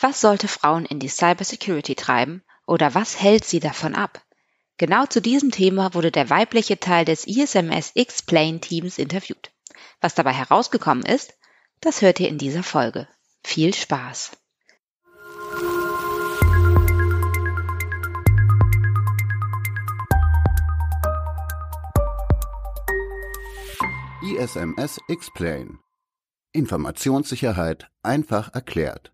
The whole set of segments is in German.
Was sollte Frauen in die Cybersecurity treiben oder was hält sie davon ab? Genau zu diesem Thema wurde der weibliche Teil des ISMS Explain Teams interviewt. Was dabei herausgekommen ist, das hört ihr in dieser Folge. Viel Spaß! ISMS Explain Informationssicherheit einfach erklärt.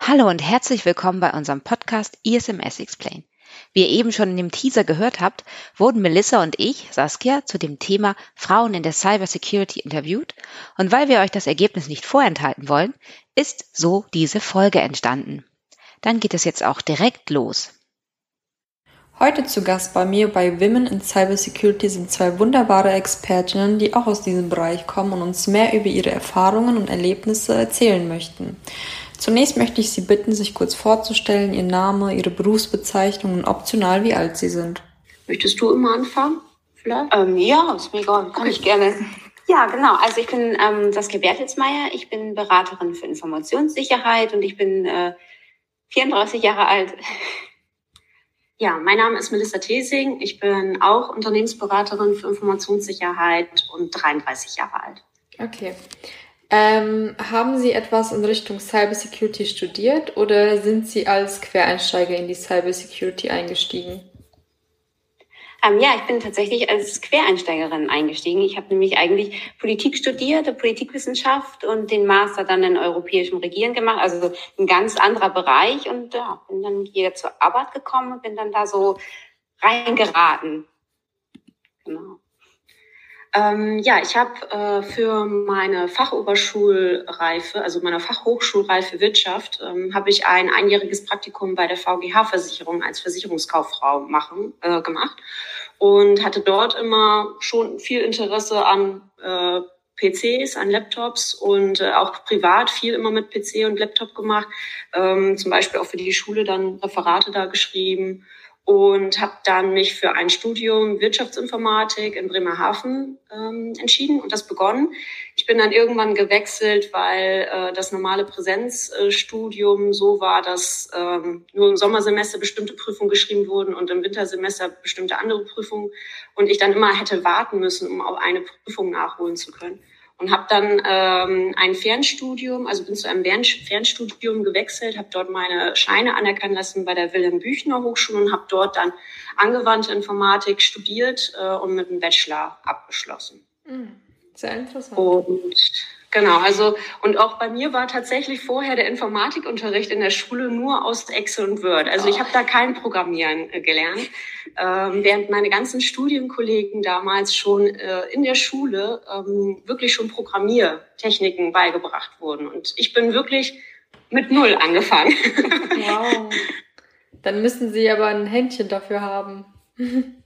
Hallo und herzlich willkommen bei unserem Podcast ISMS Explain. Wie ihr eben schon in dem Teaser gehört habt, wurden Melissa und ich, Saskia, zu dem Thema Frauen in der Cybersecurity interviewt und weil wir euch das Ergebnis nicht vorenthalten wollen, ist so diese Folge entstanden. Dann geht es jetzt auch direkt los. Heute zu Gast bei mir bei Women in Cybersecurity sind zwei wunderbare Expertinnen, die auch aus diesem Bereich kommen und uns mehr über ihre Erfahrungen und Erlebnisse erzählen möchten. Zunächst möchte ich Sie bitten, sich kurz vorzustellen, Ihr Name, Ihre Berufsbezeichnung und optional, wie alt Sie sind. Möchtest du immer anfangen? Vielleicht? Ähm, ja, ist mir egal. Kann ich gerne. Ja, genau. Also ich bin ähm, Saskia Bertelsmeier. Ich bin Beraterin für Informationssicherheit und ich bin äh, 34 Jahre alt. Ja, mein Name ist Melissa Thesing. Ich bin auch Unternehmensberaterin für Informationssicherheit und 33 Jahre alt. Okay. Ähm, haben Sie etwas in Richtung Cybersecurity studiert oder sind Sie als Quereinsteiger in die Cybersecurity eingestiegen? Ähm, ja, ich bin tatsächlich als Quereinsteigerin eingestiegen. Ich habe nämlich eigentlich Politik studiert, Politikwissenschaft und den Master dann in europäischem Regieren gemacht. Also ein ganz anderer Bereich und ja, bin dann hier zur Arbeit gekommen und bin dann da so reingeraten. Genau. Ähm, ja, ich habe äh, für meine Fachoberschulreife, also meine Fachhochschulreife Wirtschaft, ähm, habe ich ein einjähriges Praktikum bei der VGH-Versicherung als Versicherungskauffrau machen, äh, gemacht und hatte dort immer schon viel Interesse an äh, PCs, an Laptops und äh, auch privat viel immer mit PC und Laptop gemacht. Ähm, zum Beispiel auch für die Schule dann Referate da geschrieben und habe dann mich für ein Studium Wirtschaftsinformatik in Bremerhaven ähm, entschieden und das begonnen. Ich bin dann irgendwann gewechselt, weil äh, das normale Präsenzstudium so war, dass ähm, nur im Sommersemester bestimmte Prüfungen geschrieben wurden und im Wintersemester bestimmte andere Prüfungen und ich dann immer hätte warten müssen, um auch eine Prüfung nachholen zu können und habe dann ähm, ein Fernstudium, also bin zu einem Fernstudium gewechselt, habe dort meine Scheine anerkennen lassen bei der Wilhelm Büchner Hochschule und habe dort dann angewandte Informatik studiert äh, und mit einem Bachelor abgeschlossen. Hm, sehr interessant. Und Genau, also und auch bei mir war tatsächlich vorher der Informatikunterricht in der Schule nur aus Excel und Word. Also ich habe da kein Programmieren äh, gelernt, ähm, während meine ganzen Studienkollegen damals schon äh, in der Schule ähm, wirklich schon Programmiertechniken beigebracht wurden. Und ich bin wirklich mit null angefangen. Wow. Dann müssen Sie aber ein Händchen dafür haben.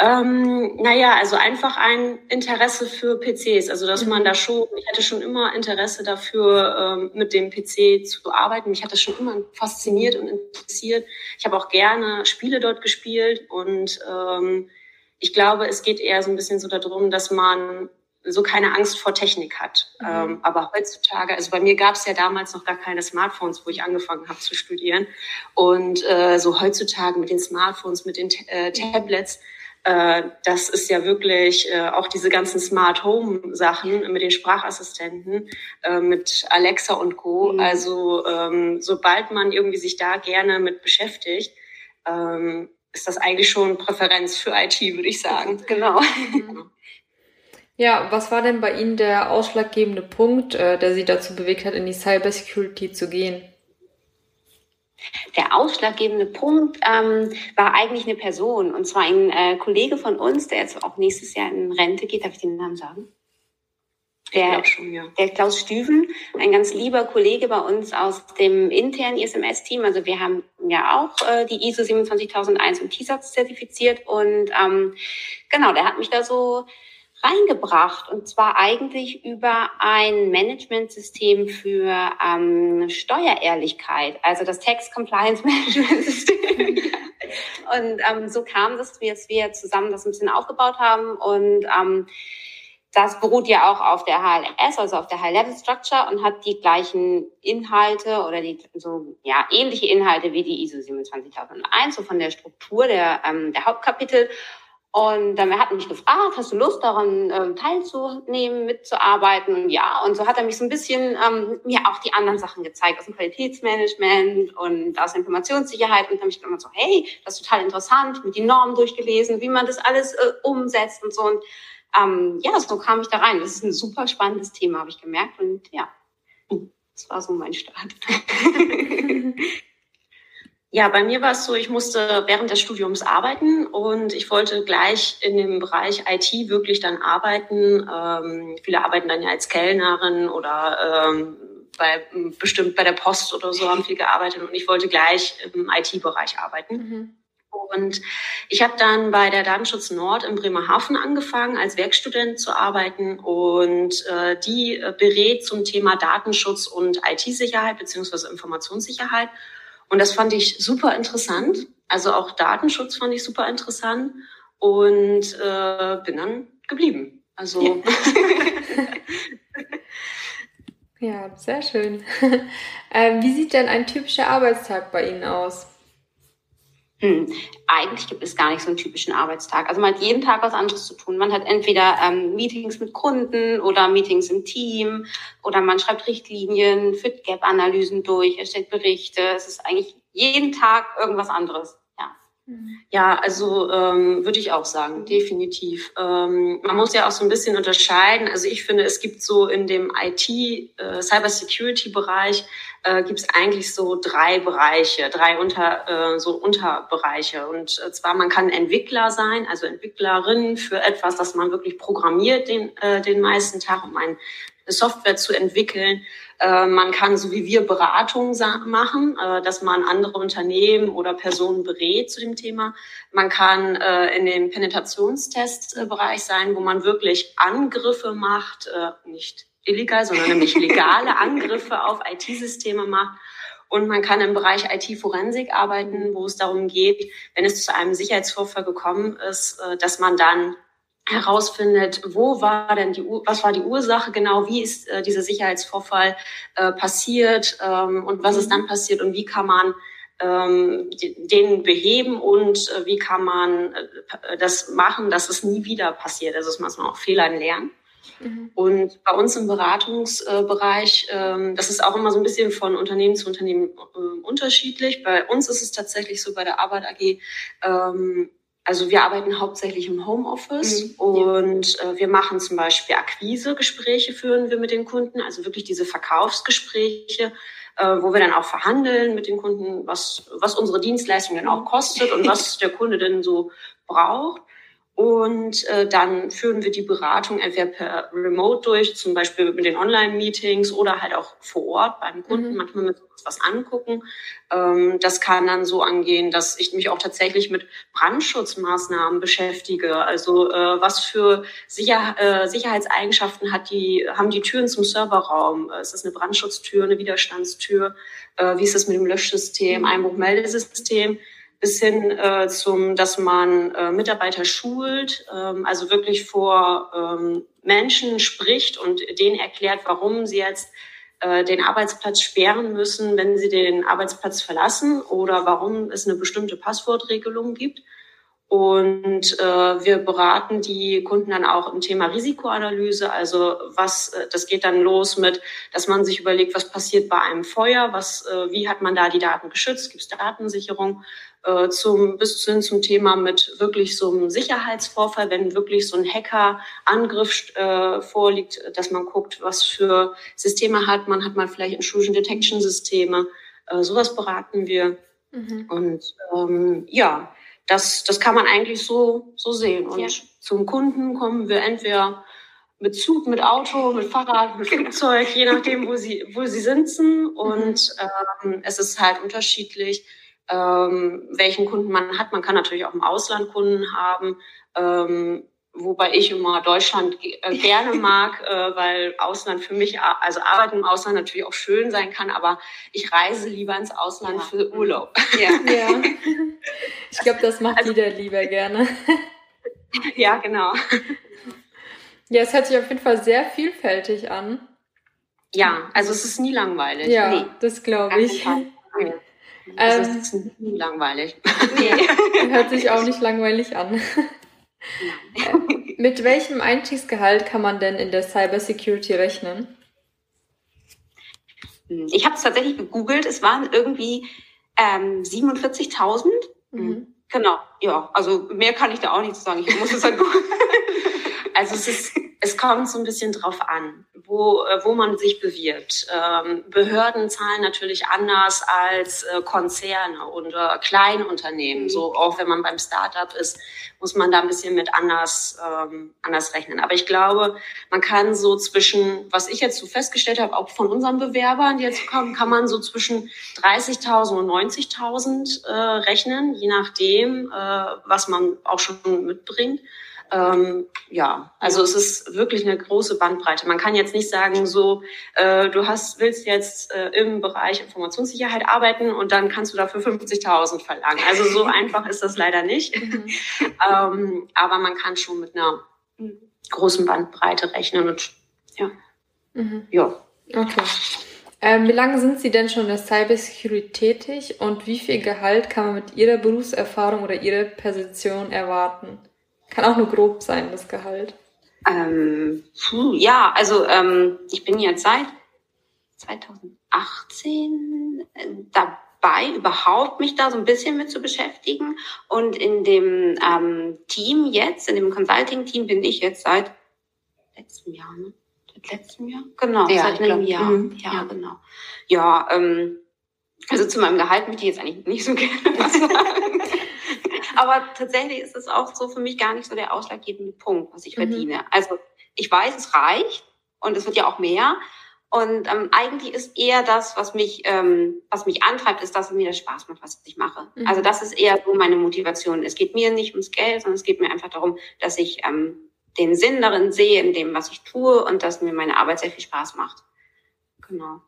Ähm, naja, also einfach ein Interesse für PCs. Also dass man da schon, ich hatte schon immer Interesse dafür, ähm, mit dem PC zu arbeiten. Mich hat das schon immer fasziniert und interessiert. Ich habe auch gerne Spiele dort gespielt und ähm, ich glaube, es geht eher so ein bisschen so darum, dass man so keine Angst vor Technik hat. Mhm. Ähm, aber heutzutage, also bei mir gab es ja damals noch gar keine Smartphones, wo ich angefangen habe zu studieren. Und äh, so heutzutage mit den Smartphones, mit den äh, Tablets, äh, das ist ja wirklich äh, auch diese ganzen Smart Home Sachen mit den Sprachassistenten, äh, mit Alexa und Co. Mhm. Also ähm, sobald man irgendwie sich da gerne mit beschäftigt, ähm, ist das eigentlich schon Präferenz für IT, würde ich sagen. Genau. Ja, was war denn bei Ihnen der ausschlaggebende Punkt, der Sie dazu bewegt hat, in die Cybersecurity zu gehen? Der ausschlaggebende Punkt ähm, war eigentlich eine Person, und zwar ein äh, Kollege von uns, der jetzt auch nächstes Jahr in Rente geht. Darf ich den Namen sagen? Der, schon, ja. der Klaus Stüven, ein ganz lieber Kollege bei uns aus dem internen ISMS-Team. Also wir haben ja auch äh, die ISO 27001 und TISAX zertifiziert. Und ähm, genau, der hat mich da so reingebracht und zwar eigentlich über ein Managementsystem für ähm, Steuerehrlichkeit, also das Tax Compliance Management System. und ähm, so kam das, wie wir zusammen das ein bisschen aufgebaut haben und ähm, das beruht ja auch auf der HLS, also auf der High Level Structure und hat die gleichen Inhalte oder die so ja ähnliche Inhalte wie die ISO 27001, so von der Struktur der, ähm, der Hauptkapitel. Und ähm, er hat mich gefragt, hast du Lust daran ähm, teilzunehmen, mitzuarbeiten? Und ja, und so hat er mich so ein bisschen ähm, mir auch die anderen Sachen gezeigt aus dem Qualitätsmanagement und aus der Informationssicherheit. Und dann habe ich immer so, hey, das ist total interessant, mit die Normen durchgelesen, wie man das alles äh, umsetzt und so. Und ähm, ja, so kam ich da rein. Das ist ein super spannendes Thema, habe ich gemerkt. Und ja, das war so mein Start. Ja, bei mir war es so, ich musste während des Studiums arbeiten und ich wollte gleich in dem Bereich IT wirklich dann arbeiten. Ähm, viele arbeiten dann ja als Kellnerin oder ähm, bei bestimmt bei der Post oder so haben viel gearbeitet und ich wollte gleich im IT-Bereich arbeiten. Mhm. Und ich habe dann bei der Datenschutz Nord in Bremerhaven angefangen, als Werkstudent zu arbeiten. Und äh, die äh, berät zum Thema Datenschutz und IT-Sicherheit beziehungsweise Informationssicherheit. Und das fand ich super interessant. Also auch Datenschutz fand ich super interessant und äh, bin dann geblieben. Also ja, sehr schön. ähm, wie sieht denn ein typischer Arbeitstag bei Ihnen aus? Hm. Eigentlich gibt es gar nicht so einen typischen Arbeitstag. Also man hat jeden Tag was anderes zu tun. Man hat entweder ähm, Meetings mit Kunden oder Meetings im Team oder man schreibt Richtlinien, führt Gap-Analysen durch, erstellt Berichte. Es ist eigentlich jeden Tag irgendwas anderes. Ja, also ähm, würde ich auch sagen, definitiv. Ähm, man muss ja auch so ein bisschen unterscheiden. Also ich finde, es gibt so in dem IT, äh, Cybersecurity-Bereich, äh, gibt es eigentlich so drei Bereiche, drei unter, äh, so Unterbereiche. Und äh, zwar, man kann Entwickler sein, also Entwicklerin für etwas, das man wirklich programmiert den, äh, den meisten Tag, um ein Software zu entwickeln. Äh, man kann, so wie wir, Beratung machen, äh, dass man andere Unternehmen oder Personen berät zu dem Thema. Man kann äh, in dem Penetrationstestbereich sein, wo man wirklich Angriffe macht, nicht illegal, sondern nämlich legale Angriffe auf IT-Systeme macht. Und man kann im Bereich IT-Forensik arbeiten, wo es darum geht, wenn es zu einem Sicherheitsvorfall gekommen ist, dass man dann herausfindet, wo war denn die, was war die Ursache genau, wie ist äh, dieser Sicherheitsvorfall äh, passiert ähm, und was ist mhm. dann passiert und wie kann man ähm, den beheben und äh, wie kann man äh, das machen, dass es nie wieder passiert. Also muss man auch Fehlern lernen. Mhm. Und bei uns im Beratungsbereich, ähm, das ist auch immer so ein bisschen von Unternehmen zu Unternehmen äh, unterschiedlich. Bei uns ist es tatsächlich so bei der Arbeit AG, ähm, also wir arbeiten hauptsächlich im Homeoffice mhm, und äh, wir machen zum Beispiel Akquisegespräche führen wir mit den Kunden, also wirklich diese Verkaufsgespräche, äh, wo wir dann auch verhandeln mit den Kunden, was, was unsere Dienstleistung denn auch kostet und was der Kunde denn so braucht. Und äh, dann führen wir die Beratung entweder per Remote durch, zum Beispiel mit den Online-Meetings oder halt auch vor Ort beim Kunden, mhm. manchmal mit uns was angucken. Ähm, das kann dann so angehen, dass ich mich auch tatsächlich mit Brandschutzmaßnahmen beschäftige. Also äh, was für Sicher äh, Sicherheitseigenschaften hat die, haben die Türen zum Serverraum? Äh, ist das eine Brandschutztür, eine Widerstandstür? Äh, wie ist das mit dem Löschsystem, mhm. Einbruchmeldesystem? Bis hin äh, zum, dass man äh, Mitarbeiter schult, ähm, also wirklich vor ähm, Menschen spricht und denen erklärt, warum sie jetzt äh, den Arbeitsplatz sperren müssen, wenn sie den Arbeitsplatz verlassen oder warum es eine bestimmte Passwortregelung gibt. Und äh, wir beraten die Kunden dann auch im Thema Risikoanalyse. Also was, äh, das geht dann los mit, dass man sich überlegt, was passiert bei einem Feuer, was, äh, wie hat man da die Daten geschützt, gibt es Datensicherung, äh, zum, bis hin zum Thema mit wirklich so einem Sicherheitsvorfall, wenn wirklich so ein Hackerangriff äh, vorliegt, dass man guckt, was für Systeme hat man, hat man vielleicht Intrusion Detection Systeme, äh, sowas beraten wir. Mhm. Und ähm, ja, das, das kann man eigentlich so, so sehen. Und ja. zum Kunden kommen wir entweder mit Zug, mit Auto, mit Fahrrad, mit Flugzeug, je nachdem, wo sie, wo sie sitzen. Und ähm, es ist halt unterschiedlich, ähm, welchen Kunden man hat. Man kann natürlich auch im Ausland Kunden haben. Ähm, wobei ich immer Deutschland äh, gerne mag, äh, weil Ausland für mich, also Arbeiten im Ausland natürlich auch schön sein kann, aber ich reise lieber ins Ausland ja. für Urlaub. Ja, ja. ich glaube, das macht also, jeder lieber gerne. ja, genau. Ja, es hört sich auf jeden Fall sehr vielfältig an. Ja, also es ist nie langweilig. Ja, nee. das glaube ich. Also ähm, es ist nie langweilig. Nee, hört sich auch nicht langweilig an. Mit welchem Einstiegsgehalt kann man denn in der Cybersecurity rechnen? Ich habe es tatsächlich gegoogelt. Es waren irgendwie ähm, 47.000. Mhm. Genau, ja. Also mehr kann ich da auch nicht sagen. Ich muss es halt googeln. Also es ist, es kommt so ein bisschen drauf an, wo, äh, wo man sich bewirbt. Ähm, Behörden zahlen natürlich anders als äh, Konzerne oder Kleinunternehmen. Mhm. So auch wenn man beim Startup ist, muss man da ein bisschen mit anders, ähm, anders rechnen. Aber ich glaube, man kann so zwischen, was ich jetzt so festgestellt habe, auch von unseren Bewerbern, die jetzt kommen, kann man so zwischen 30.000 und 90.000 äh, rechnen, je nachdem, was man auch schon mitbringt. Ähm, ja, also es ist wirklich eine große Bandbreite. Man kann jetzt nicht sagen, so äh, du hast willst jetzt äh, im Bereich Informationssicherheit arbeiten und dann kannst du dafür 50.000 verlangen. Also so einfach ist das leider nicht. Mhm. ähm, aber man kann schon mit einer großen Bandbreite rechnen und ja, mhm. ja. Okay. Ähm, wie lange sind Sie denn schon in der Cybersecurity tätig und wie viel Gehalt kann man mit Ihrer Berufserfahrung oder Ihrer Position erwarten? Kann auch nur grob sein, das Gehalt. Ähm, puh, ja, also ähm, ich bin jetzt seit 2018 äh, dabei, überhaupt mich da so ein bisschen mit zu beschäftigen. Und in dem ähm, Team jetzt, in dem Consulting-Team bin ich jetzt seit letztem Jahr, ne? Seit letztem Jahr? Genau, ja, seit einem Jahr. Mhm. Ja, ja, genau. Ja, ähm, also zu meinem Gehalt möchte ich jetzt eigentlich nicht so gerne was sagen. Aber tatsächlich ist es auch so für mich gar nicht so der ausschlaggebende Punkt, was ich mhm. verdiene. Also ich weiß, es reicht und es wird ja auch mehr. Und ähm, eigentlich ist eher das, was mich, ähm, was mich antreibt, ist, dass es mir das Spaß macht, was ich mache. Mhm. Also das ist eher so meine Motivation. Es geht mir nicht ums Geld, sondern es geht mir einfach darum, dass ich ähm, den Sinn darin sehe, in dem, was ich tue und dass mir meine Arbeit sehr viel Spaß macht. Genau.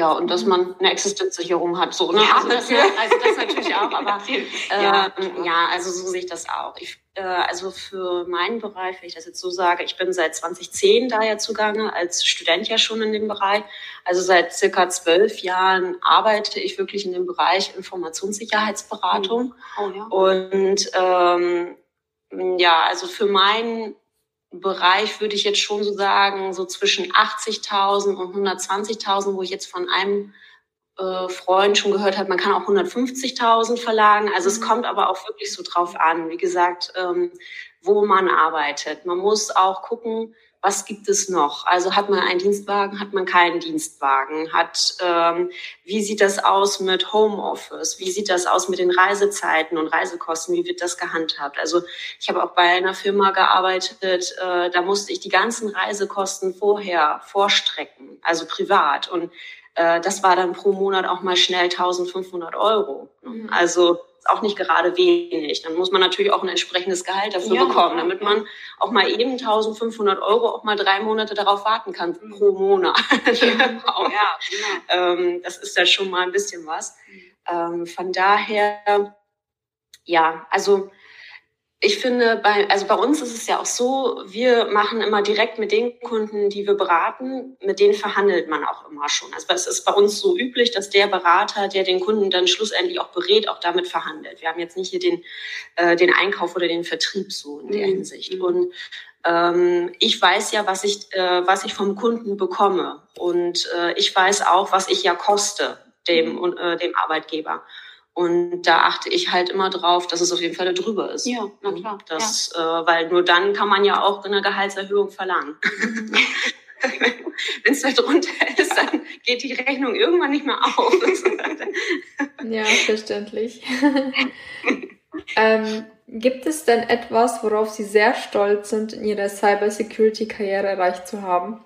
Ja, und dass man eine Existenzsicherung hat, so, ne? Ja, also, das, also das natürlich auch, aber äh, ja, ja, also so sehe ich das auch. Ich, äh, also für meinen Bereich, wenn ich das jetzt so sage, ich bin seit 2010 da ja zugange, als Student ja schon in dem Bereich. Also seit circa zwölf Jahren arbeite ich wirklich in dem Bereich Informationssicherheitsberatung. Oh, ja. Und ähm, ja, also für meinen Bereich würde ich jetzt schon so sagen, so zwischen 80.000 und 120.000, wo ich jetzt von einem äh, Freund schon gehört habe, man kann auch 150.000 verlangen. Also es mhm. kommt aber auch wirklich so drauf an, wie gesagt, ähm, wo man arbeitet. Man muss auch gucken, was gibt es noch? Also hat man einen Dienstwagen, hat man keinen Dienstwagen? Hat ähm, wie sieht das aus mit Homeoffice? Wie sieht das aus mit den Reisezeiten und Reisekosten? Wie wird das gehandhabt? Also ich habe auch bei einer Firma gearbeitet, äh, da musste ich die ganzen Reisekosten vorher vorstrecken, also privat und äh, das war dann pro Monat auch mal schnell 1500 Euro. Mhm. Also auch nicht gerade wenig. Dann muss man natürlich auch ein entsprechendes Gehalt dafür ja, bekommen, damit man auch mal eben 1500 Euro auch mal drei Monate darauf warten kann mhm. pro Monat. auch, ja, genau. ähm, das ist ja schon mal ein bisschen was. Mhm. Ähm, von daher, ja, also ich finde, bei, also bei uns ist es ja auch so, wir machen immer direkt mit den Kunden, die wir beraten, mit denen verhandelt man auch immer schon. Also es ist bei uns so üblich, dass der Berater, der den Kunden dann schlussendlich auch berät, auch damit verhandelt. Wir haben jetzt nicht hier den, äh, den Einkauf oder den Vertrieb so in der mhm. Hinsicht. Mhm. Und ähm, ich weiß ja, was ich, äh, was ich vom Kunden bekomme. Und äh, ich weiß auch, was ich ja koste dem, mhm. äh, dem Arbeitgeber. Und da achte ich halt immer drauf, dass es auf jeden Fall drüber ist. Ja, na klar. Das, ja. Äh, weil nur dann kann man ja auch eine Gehaltserhöhung verlangen. Mhm. Wenn es da drunter ist, dann geht die Rechnung irgendwann nicht mehr auf. ja, verständlich. ähm, gibt es denn etwas, worauf Sie sehr stolz sind, in Ihrer Cybersecurity-Karriere erreicht zu haben?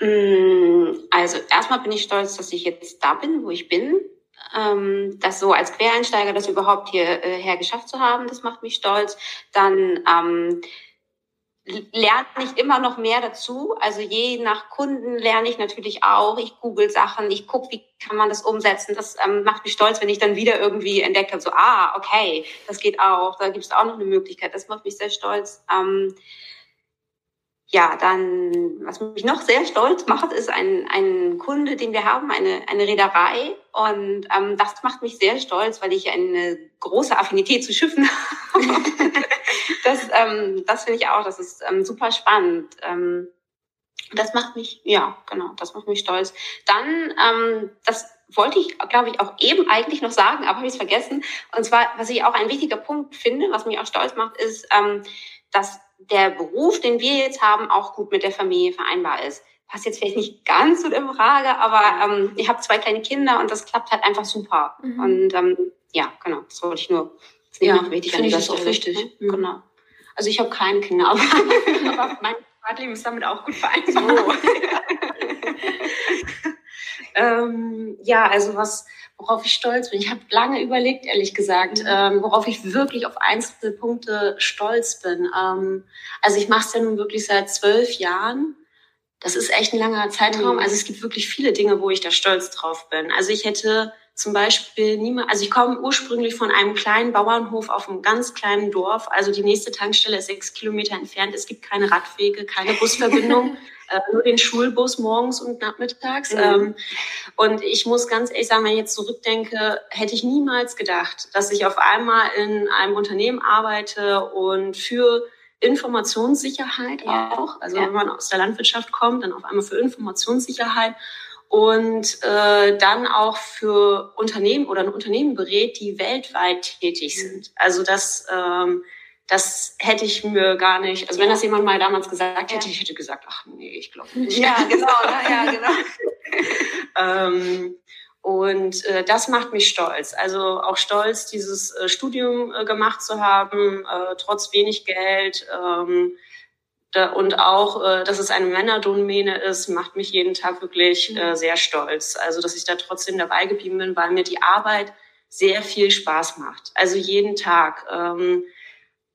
Mm, also erstmal bin ich stolz, dass ich jetzt da bin, wo ich bin ähm, das so als Quereinsteiger, das überhaupt hierher äh, geschafft zu haben, das macht mich stolz. Dann ähm, lerne ich immer noch mehr dazu. Also je nach Kunden lerne ich natürlich auch. Ich google Sachen, ich gucke, wie kann man das umsetzen. Das ähm, macht mich stolz, wenn ich dann wieder irgendwie entdecke, so, ah, okay, das geht auch, da gibt es auch noch eine Möglichkeit. Das macht mich sehr stolz. Ähm, ja, dann, was mich noch sehr stolz macht, ist ein, ein Kunde, den wir haben, eine, eine Reederei. Und ähm, das macht mich sehr stolz, weil ich eine große Affinität zu Schiffen habe. das ähm, das finde ich auch, das ist ähm, super spannend. Ähm, das macht mich, ja, genau, das macht mich stolz. Dann, ähm, das wollte ich, glaube ich, auch eben eigentlich noch sagen, aber habe ich es vergessen. Und zwar, was ich auch ein wichtiger Punkt finde, was mich auch stolz macht, ist, ähm, dass der Beruf, den wir jetzt haben, auch gut mit der Familie vereinbar ist. Passt jetzt vielleicht nicht ganz so in Frage, aber ähm, ich habe zwei kleine Kinder und das klappt halt einfach super. Mhm. Und ähm, ja, genau, das wollte ich nur. Das ja, wichtig finde ich das auch wichtig. Mhm. Genau. Also ich habe keine Kinder, aber, aber mein Privatleben ist damit auch gut vereinbar. So. ähm, ja, also was worauf ich stolz bin. Ich habe lange überlegt, ehrlich gesagt, mhm. ähm, worauf ich wirklich auf einzelne Punkte stolz bin. Ähm, also ich mache es ja nun wirklich seit zwölf Jahren. Das ist echt ein langer Zeitraum. Mhm. Also es gibt wirklich viele Dinge, wo ich da stolz drauf bin. Also ich hätte zum Beispiel niemand, also ich komme ursprünglich von einem kleinen Bauernhof auf einem ganz kleinen Dorf. Also die nächste Tankstelle ist sechs Kilometer entfernt. Es gibt keine Radwege, keine Busverbindung. äh, nur den Schulbus morgens und nachmittags. Mhm. Ähm, und ich muss ganz ehrlich sagen, wenn ich jetzt zurückdenke, hätte ich niemals gedacht, dass ich auf einmal in einem Unternehmen arbeite und für Informationssicherheit ja. auch, also ja. wenn man aus der Landwirtschaft kommt, dann auf einmal für Informationssicherheit und äh, dann auch für Unternehmen oder ein Unternehmen berät, die weltweit tätig mhm. sind. Also das ähm, das hätte ich mir gar nicht, also wenn das jemand mal damals gesagt hätte, ja. ich hätte gesagt, ach nee, ich glaube nicht. Ja, genau, ne? ja, genau. ähm, und äh, das macht mich stolz. Also auch stolz, dieses äh, Studium äh, gemacht zu haben, äh, trotz wenig Geld. Ähm, und auch, äh, dass es eine Männerdomäne ist, macht mich jeden Tag wirklich äh, mhm. sehr stolz. Also dass ich da trotzdem dabei geblieben bin, weil mir die Arbeit sehr viel Spaß macht. Also jeden Tag. Ähm,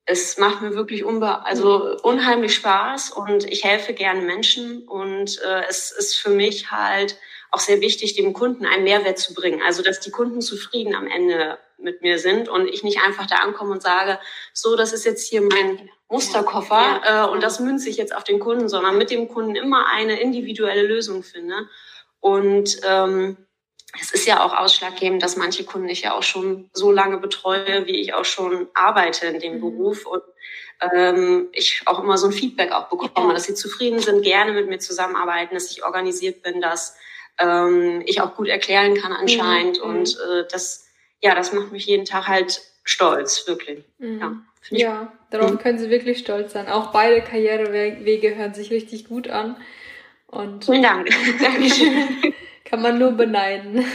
es macht mir wirklich unbe also unheimlich Spaß und ich helfe gerne Menschen und äh, es ist für mich halt auch sehr wichtig, dem Kunden einen Mehrwert zu bringen. Also dass die Kunden zufrieden am Ende mit mir sind und ich nicht einfach da ankomme und sage, so, das ist jetzt hier mein Musterkoffer ja. äh, und das münze ich jetzt auf den Kunden, sondern mit dem Kunden immer eine individuelle Lösung finde. Und ähm, es ist ja auch ausschlaggebend, dass manche Kunden ich ja auch schon so lange betreue, wie ich auch schon arbeite in dem mhm. Beruf und ähm, ich auch immer so ein Feedback auch bekomme, ja. dass sie zufrieden sind, gerne mit mir zusammenarbeiten, dass ich organisiert bin, dass ähm, ich auch gut erklären kann anscheinend mhm. und äh, das ja, das macht mich jeden Tag halt stolz, wirklich. Mhm. Ja, ja darauf mhm. können Sie wirklich stolz sein. Auch beide Karrierewege hören sich richtig gut an. Und Vielen Dank. Dankeschön. Kann man nur beneiden.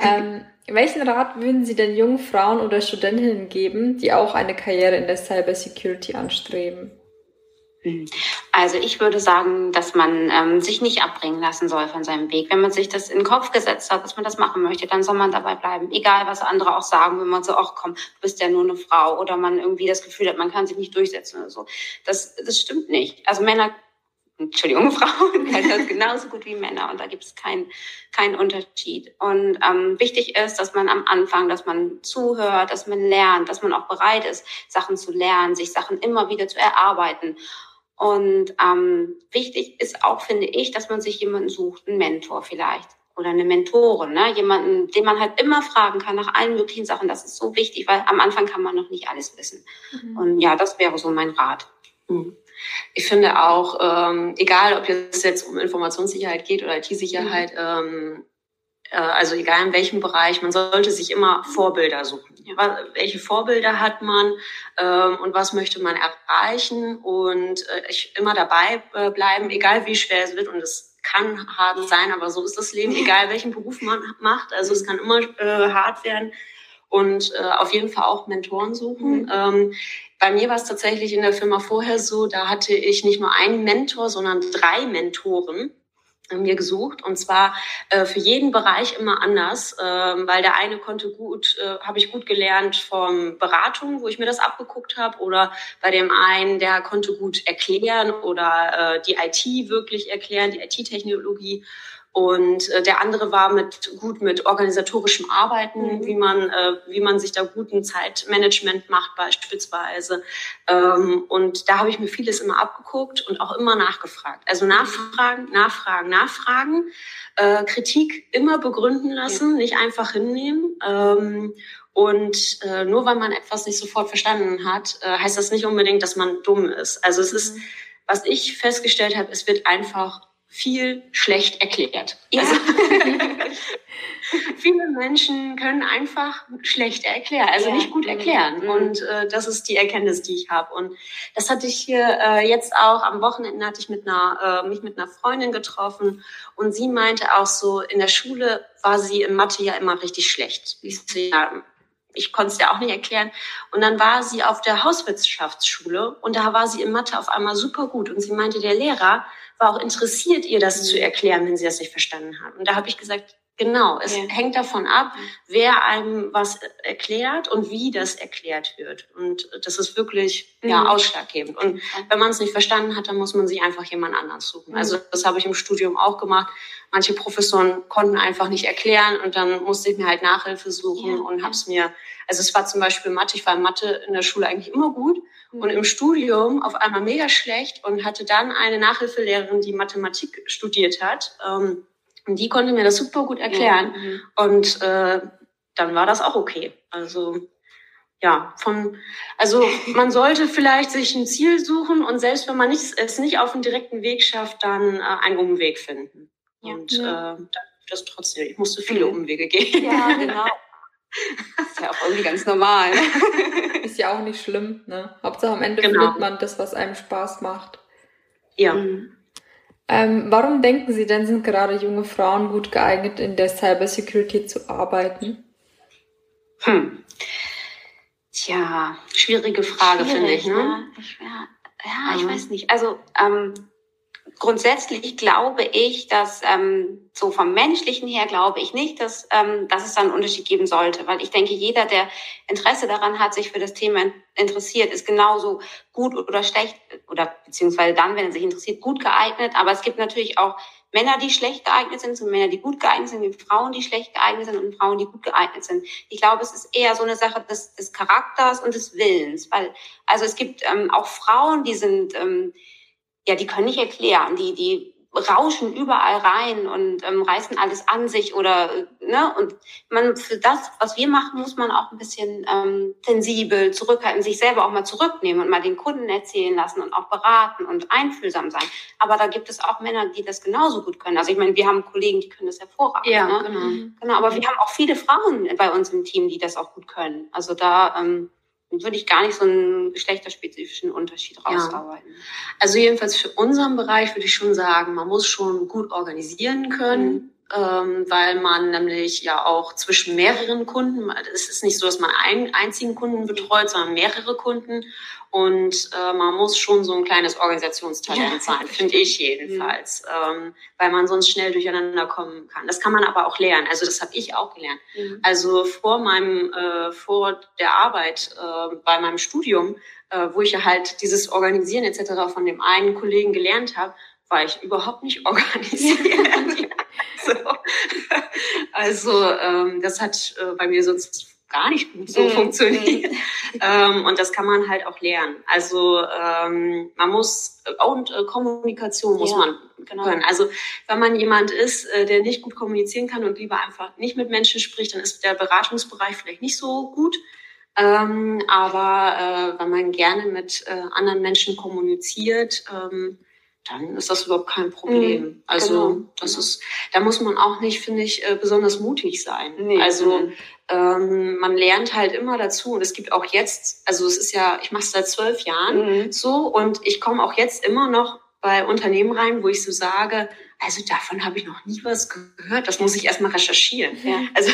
ähm, welchen Rat würden Sie denn jungen Frauen oder Studentinnen geben, die auch eine Karriere in der Cybersecurity anstreben? Hm. Also ich würde sagen, dass man ähm, sich nicht abbringen lassen soll von seinem Weg. Wenn man sich das in den Kopf gesetzt hat, dass man das machen möchte, dann soll man dabei bleiben. Egal, was andere auch sagen, wenn man so, ach komm, du bist ja nur eine Frau oder man irgendwie das Gefühl hat, man kann sich nicht durchsetzen oder so. Das, das stimmt nicht. Also Männer Entschuldigung, Frauen können das genauso gut wie Männer und da gibt es keinen keinen Unterschied. Und ähm, wichtig ist, dass man am Anfang, dass man zuhört, dass man lernt, dass man auch bereit ist, Sachen zu lernen, sich Sachen immer wieder zu erarbeiten. Und ähm, wichtig ist auch, finde ich, dass man sich jemanden sucht, einen Mentor vielleicht oder eine Mentorin, ne? jemanden, den man halt immer fragen kann nach allen möglichen Sachen. Das ist so wichtig, weil am Anfang kann man noch nicht alles wissen. Mhm. Und ja, das wäre so mein Rat. Mhm. Ich finde auch, ähm, egal ob es jetzt um Informationssicherheit geht oder IT-Sicherheit, mhm. ähm, äh, also egal in welchem Bereich, man sollte sich immer Vorbilder suchen. Welche Vorbilder hat man ähm, und was möchte man erreichen und äh, immer dabei äh, bleiben, egal wie schwer es wird und es kann hart sein, aber so ist das Leben, egal welchen Beruf man macht. Also es kann immer äh, hart werden und äh, auf jeden Fall auch Mentoren suchen. Mhm. Ähm, bei mir war es tatsächlich in der Firma vorher so, da hatte ich nicht nur einen Mentor, sondern drei Mentoren äh, mir gesucht und zwar äh, für jeden Bereich immer anders, äh, weil der eine konnte gut, äh, habe ich gut gelernt vom Beratung, wo ich mir das abgeguckt habe, oder bei dem einen, der konnte gut erklären oder äh, die IT wirklich erklären, die IT-Technologie. Und äh, der andere war mit gut mit organisatorischem Arbeiten, mhm. wie man äh, wie man sich da guten Zeitmanagement macht beispielsweise. Ähm, und da habe ich mir vieles immer abgeguckt und auch immer nachgefragt. Also nachfragen, nachfragen, nachfragen. Äh, Kritik immer begründen lassen, ja. nicht einfach hinnehmen. Ähm, und äh, nur weil man etwas nicht sofort verstanden hat, äh, heißt das nicht unbedingt, dass man dumm ist. Also es ist, mhm. was ich festgestellt habe, es wird einfach viel schlecht erklärt. Ja. Also, viele Menschen können einfach schlecht erklären, also ja. nicht gut erklären. Mhm. Und äh, das ist die Erkenntnis, die ich habe. Und das hatte ich hier äh, jetzt auch am Wochenende hatte ich mit einer, äh, mich mit einer Freundin getroffen und sie meinte auch so, in der Schule war sie in Mathe ja immer richtig schlecht. Ich ja, ich konnte es ja auch nicht erklären. Und dann war sie auf der Hauswirtschaftsschule und da war sie in Mathe auf einmal super gut. Und sie meinte, der Lehrer war auch interessiert, ihr das mhm. zu erklären, wenn sie das nicht verstanden hat. Und da habe ich gesagt, genau, es ja. hängt davon ab, wer einem was erklärt und wie das erklärt wird. Und das ist wirklich mhm. ja ausschlaggebend. Und wenn man es nicht verstanden hat, dann muss man sich einfach jemand anders suchen. Also mhm. das habe ich im Studium auch gemacht manche Professoren konnten einfach nicht erklären und dann musste ich mir halt Nachhilfe suchen ja, und hab's mir, also es war zum Beispiel Mathe, ich war in Mathe in der Schule eigentlich immer gut. Und im Studium auf einmal mega schlecht und hatte dann eine Nachhilfelehrerin, die Mathematik studiert hat ähm, und die konnte mir das super gut erklären ja, mhm. und äh, dann war das auch okay. Also ja, von, also man sollte vielleicht sich ein Ziel suchen und selbst wenn man nicht, es nicht auf einen direkten Weg schafft, dann äh, einen Umweg finden. Und ja. äh, das trotzdem, ich musste viele mhm. Umwege gehen. Ja, genau. Das ist ja auch irgendwie ganz normal. ist ja auch nicht schlimm, ne? Hauptsache am Ende genau. findet man das, was einem Spaß macht. Ja. Mhm. Ähm, warum denken Sie denn, sind gerade junge Frauen gut geeignet, in der Cybersecurity zu arbeiten? Hm. Tja, schwierige Frage, finde ich. Ne? ne? Ich, ja, ja, ich weiß nicht. Also ähm, grundsätzlich glaube ich, dass ähm, so vom menschlichen her glaube ich nicht, dass, ähm, dass es da einen Unterschied geben sollte, weil ich denke, jeder, der Interesse daran hat, sich für das Thema interessiert, ist genauso gut oder schlecht oder beziehungsweise dann, wenn er sich interessiert, gut geeignet. Aber es gibt natürlich auch Männer, die schlecht geeignet sind, und Männer, die gut geeignet sind, wie Frauen, die schlecht geeignet sind und Frauen, die gut geeignet sind. Ich glaube, es ist eher so eine Sache des, des Charakters und des Willens, weil also es gibt ähm, auch Frauen, die sind ähm, ja, die können nicht erklären. Die, die rauschen überall rein und ähm, reißen alles an sich oder ne? Und man für das was wir machen muss man auch ein bisschen ähm, sensibel zurückhalten sich selber auch mal zurücknehmen und mal den Kunden erzählen lassen und auch beraten und einfühlsam sein. Aber da gibt es auch Männer die das genauso gut können. Also ich meine wir haben Kollegen die können das hervorragend ja ne? genau. Genau aber wir haben auch viele Frauen bei uns im Team die das auch gut können. Also da ähm, würde ich gar nicht so einen geschlechterspezifischen Unterschied rausarbeiten. Ja. Also jedenfalls für unseren Bereich würde ich schon sagen, man muss schon gut organisieren können. Mhm. Ähm, weil man nämlich ja auch zwischen mehreren Kunden, es ist nicht so, dass man einen einzigen Kunden betreut, sondern mehrere Kunden und äh, man muss schon so ein kleines Organisationstalent ja, sein, finde ich jedenfalls, mhm. ähm, weil man sonst schnell durcheinander kommen kann. Das kann man aber auch lernen. Also das habe ich auch gelernt. Mhm. Also vor meinem, äh, vor der Arbeit äh, bei meinem Studium, äh, wo ich ja halt dieses Organisieren etc. von dem einen Kollegen gelernt habe, war ich überhaupt nicht organisiert. so. Also ähm, das hat äh, bei mir sonst gar nicht gut so mhm. funktioniert. ähm, und das kann man halt auch lernen. Also ähm, man muss äh, und äh, Kommunikation muss ja, man genau. können. Also wenn man jemand ist, äh, der nicht gut kommunizieren kann und lieber einfach nicht mit Menschen spricht, dann ist der Beratungsbereich vielleicht nicht so gut. Ähm, aber äh, wenn man gerne mit äh, anderen Menschen kommuniziert, ähm, dann ist das überhaupt kein Problem. Mhm, also genau, das ist, da muss man auch nicht, finde ich, äh, besonders mutig sein. Nee, also mhm. ähm, man lernt halt immer dazu und es gibt auch jetzt, also es ist ja, ich mache es seit zwölf Jahren mhm. so und ich komme auch jetzt immer noch bei Unternehmen rein, wo ich so sage, also davon habe ich noch nie was gehört. Das muss ich erstmal recherchieren. Ja. Also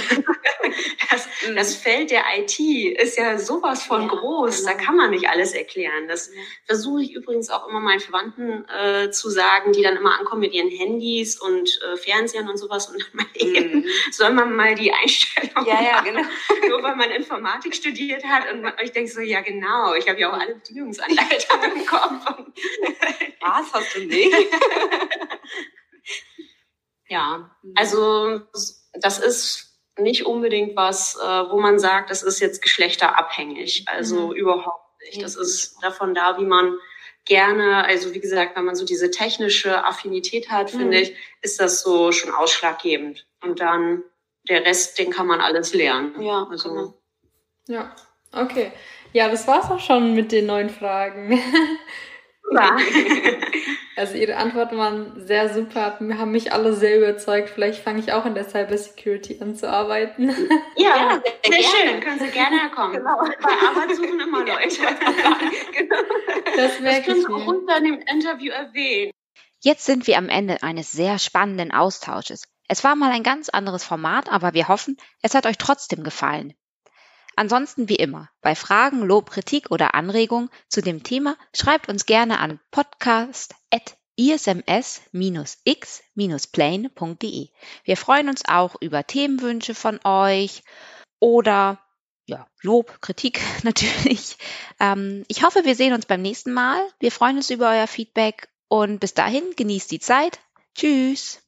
das, mhm. das, Feld der IT ist ja sowas von ja, groß. Genau. Da kann man nicht alles erklären. Das versuche ich übrigens auch immer meinen Verwandten äh, zu sagen, die dann immer ankommen mit ihren Handys und äh, Fernsehern und sowas und mal eben, mhm. soll man mal die Einstellung ja, ja, genau. Nur weil man Informatik studiert hat und ich denke so, ja genau, ich habe ja auch alle Bedienungsanleitungen im Kopf. Was hast du nicht? Ja, also das ist nicht unbedingt was, äh, wo man sagt, das ist jetzt geschlechterabhängig. Also mhm. überhaupt nicht. Das ist davon da, wie man gerne, also wie gesagt, wenn man so diese technische Affinität hat, mhm. finde ich, ist das so schon ausschlaggebend. Und dann der Rest, den kann man alles lernen. Ja, also. Genau. Ja, okay. Ja, das war's auch schon mit den neuen Fragen. Ja. Also Ihre Antworten waren sehr super, haben mich alle sehr überzeugt. Vielleicht fange ich auch in der Cyber Security an zu arbeiten. Ja, ja sehr, sehr schön. Können Sie gerne kommen. Genau. Bei Arbeit suchen immer Leute. genau. Das, das können Sie auch unter dem Interview erwähnen. Jetzt sind wir am Ende eines sehr spannenden Austausches. Es war mal ein ganz anderes Format, aber wir hoffen, es hat euch trotzdem gefallen. Ansonsten wie immer, bei Fragen, Lob, Kritik oder Anregungen zu dem Thema schreibt uns gerne an podcast.isms-x-plane.de. Wir freuen uns auch über Themenwünsche von euch oder ja, Lob, Kritik natürlich. Ähm, ich hoffe, wir sehen uns beim nächsten Mal. Wir freuen uns über euer Feedback und bis dahin genießt die Zeit. Tschüss.